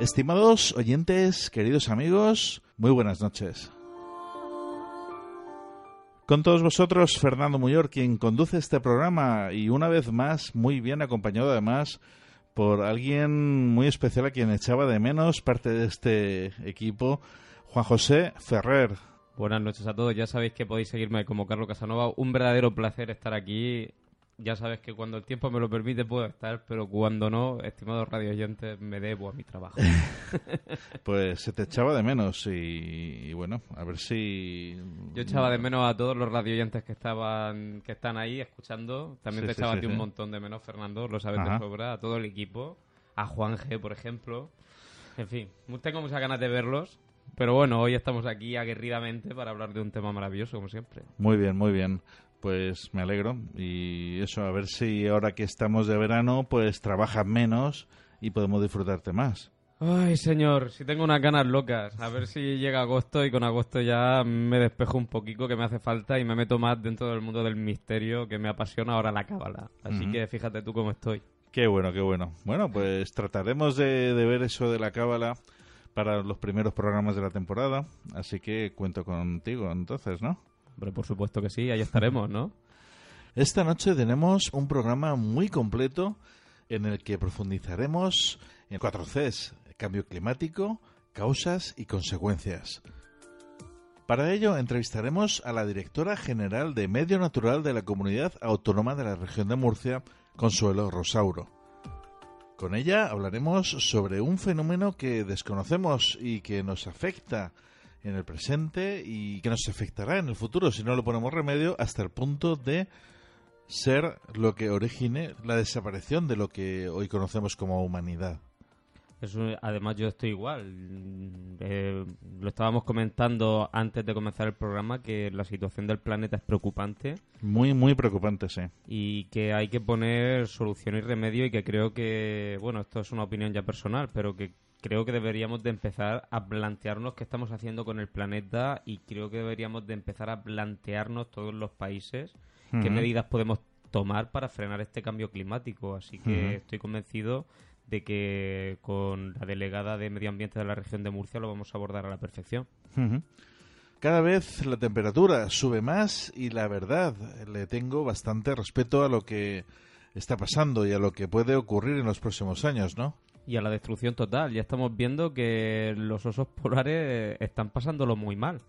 Estimados oyentes, queridos amigos, muy buenas noches. Con todos vosotros, Fernando Muyor, quien conduce este programa y una vez más, muy bien acompañado además por alguien muy especial a quien echaba de menos parte de este equipo, Juan José Ferrer. Buenas noches a todos, ya sabéis que podéis seguirme como Carlos Casanova. Un verdadero placer estar aquí ya sabes que cuando el tiempo me lo permite puedo estar, pero cuando no, estimados radio oyentes, me debo a mi trabajo. pues se te echaba de menos y, bueno, a ver si... Yo echaba de menos a todos los radio oyentes que estaban que están ahí escuchando. También te echaba a ti un montón de menos, Fernando, lo sabes de sobra, a todo el equipo. A Juan G, por ejemplo. En fin, tengo muchas ganas de verlos. Pero bueno, hoy estamos aquí aguerridamente para hablar de un tema maravilloso, como siempre. Muy bien, muy bien. Pues me alegro y eso, a ver si ahora que estamos de verano, pues trabajas menos y podemos disfrutarte más. Ay, señor, si tengo unas ganas locas. A ver si llega agosto y con agosto ya me despejo un poquito que me hace falta y me meto más dentro del mundo del misterio que me apasiona ahora la cábala. Así que fíjate tú cómo estoy. Qué bueno, qué bueno. Bueno, pues trataremos de, de ver eso de la cábala para los primeros programas de la temporada. Así que cuento contigo entonces, ¿no? Por supuesto que sí, ahí estaremos, ¿no? Esta noche tenemos un programa muy completo en el que profundizaremos en cuatro Cs, cambio climático, causas y consecuencias. Para ello entrevistaremos a la directora general de Medio Natural de la Comunidad Autónoma de la Región de Murcia, Consuelo Rosauro. Con ella hablaremos sobre un fenómeno que desconocemos y que nos afecta en el presente y que nos afectará en el futuro si no le ponemos remedio hasta el punto de ser lo que origine la desaparición de lo que hoy conocemos como humanidad. además yo estoy igual. Eh, lo estábamos comentando antes de comenzar el programa que la situación del planeta es preocupante. Muy, muy preocupante, sí. Y que hay que poner solución y remedio y que creo que, bueno, esto es una opinión ya personal, pero que creo que deberíamos de empezar a plantearnos qué estamos haciendo con el planeta y creo que deberíamos de empezar a plantearnos todos los países qué medidas podemos tomar para frenar este cambio climático. Así que estoy convencido de que con la delegada de Medio Ambiente de la región de Murcia lo vamos a abordar a la perfección. Cada vez la temperatura sube más y la verdad, le tengo bastante respeto a lo que está pasando y a lo que puede ocurrir en los próximos años, ¿no? Y a la destrucción total. Ya estamos viendo que los osos polares están pasándolo muy mal.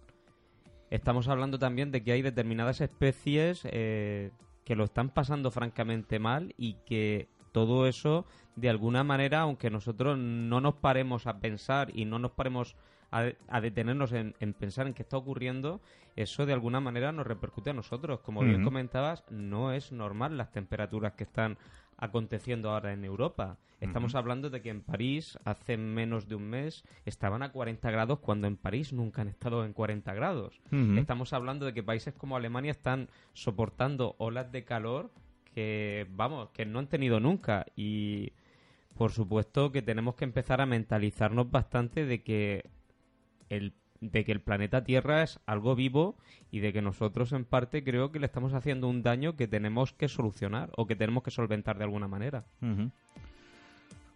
Estamos hablando también de que hay determinadas especies eh, que lo están pasando francamente mal y que todo eso, de alguna manera, aunque nosotros no nos paremos a pensar y no nos paremos a, detenernos en, pensar en qué está ocurriendo, eso de alguna manera nos repercute a nosotros. Como bien comentabas, no es normal las temperaturas que están aconteciendo ahora en Europa. Estamos hablando de que en París hace menos de un mes estaban a 40 grados cuando en París nunca han estado en 40 grados. Estamos hablando de que países como Alemania están soportando olas de calor que, vamos, que no han tenido nunca y por supuesto que tenemos que empezar a mentalizarnos bastante de que el de que el planeta Tierra es algo vivo y de que nosotros en parte creo que le estamos haciendo un daño que tenemos que solucionar o que tenemos que solventar de alguna manera.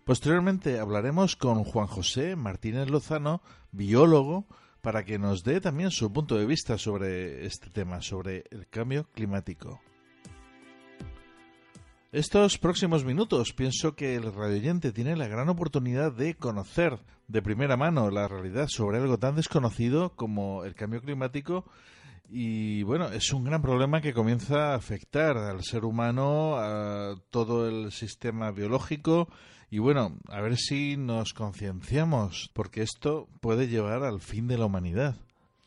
Posteriormente hablaremos con Juan José Martínez Lozano, biólogo, para que nos dé también su punto de vista sobre este tema, sobre el cambio climático. Estos próximos minutos pienso que el radioyente tiene la gran oportunidad de conocer de primera mano la realidad sobre algo tan desconocido como el cambio climático y bueno, es un gran problema que comienza a afectar al ser humano, a todo el sistema biológico y bueno, a ver si nos concienciamos porque esto puede llevar al fin de la humanidad.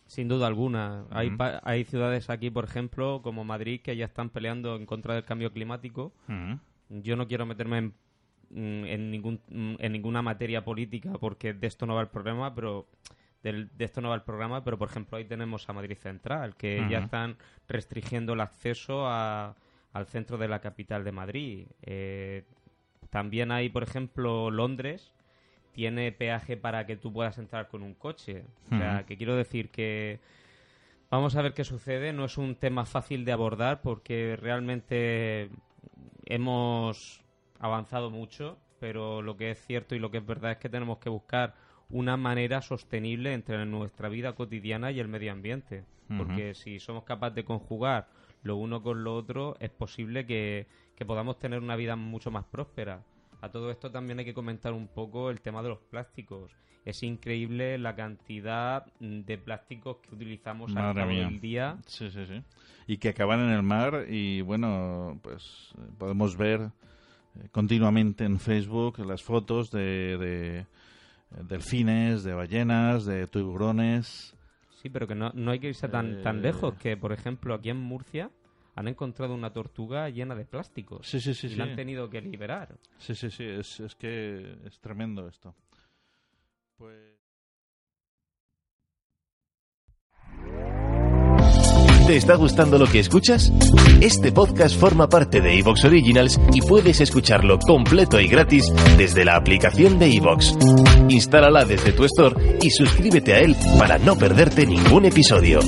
Sin duda alguna. hay, hay ciudades aquí, por ejemplo, como Madrid, que ya están peleando en contra del cambio climático. Yo no quiero meterme en, mm, en, ningún, mm, en ninguna materia política porque de esto no va el problema, pero de esto no va el programa, pero por ejemplo ahí tenemos a Madrid Central, que ya están restringiendo el acceso a, al centro de la capital de Madrid. Eh, también hay, por ejemplo, Londres, tiene peaje para que tú puedas entrar con un coche. O sea, que quiero decir que vamos a ver qué sucede. No es un tema fácil de abordar porque realmente hemos avanzado mucho, pero lo que es cierto y lo que es verdad es que tenemos que buscar una manera sostenible entre nuestra vida cotidiana y el medio ambiente. Porque si somos capaces de conjugar lo uno con lo otro, es posible que podamos tener una vida mucho más próspera. A todo esto también hay que comentar un poco el tema de los plásticos. Es increíble la cantidad de plásticos que utilizamos a del día. Sí, sí, sí. Y que acaban en el mar y bueno, pues podemos ver eh, continuamente en Facebook las fotos de, de eh, delfines, de ballenas, de tiburones. Sí, pero que no, no hay que irse tan, tan eh, lejos, que por ejemplo aquí en Murcia han encontrado una tortuga llena de plásticos. Sí, sí, sí. Y la han tenido que liberar. Sí, sí, sí. Es, es que es tremendo esto. Pues. ¿Te está gustando lo que escuchas? Este podcast forma parte de Evox Originals y puedes escucharlo completo y gratis desde la aplicación de Evox. Instálala desde tu store y suscríbete a él para no perderte ningún episodio.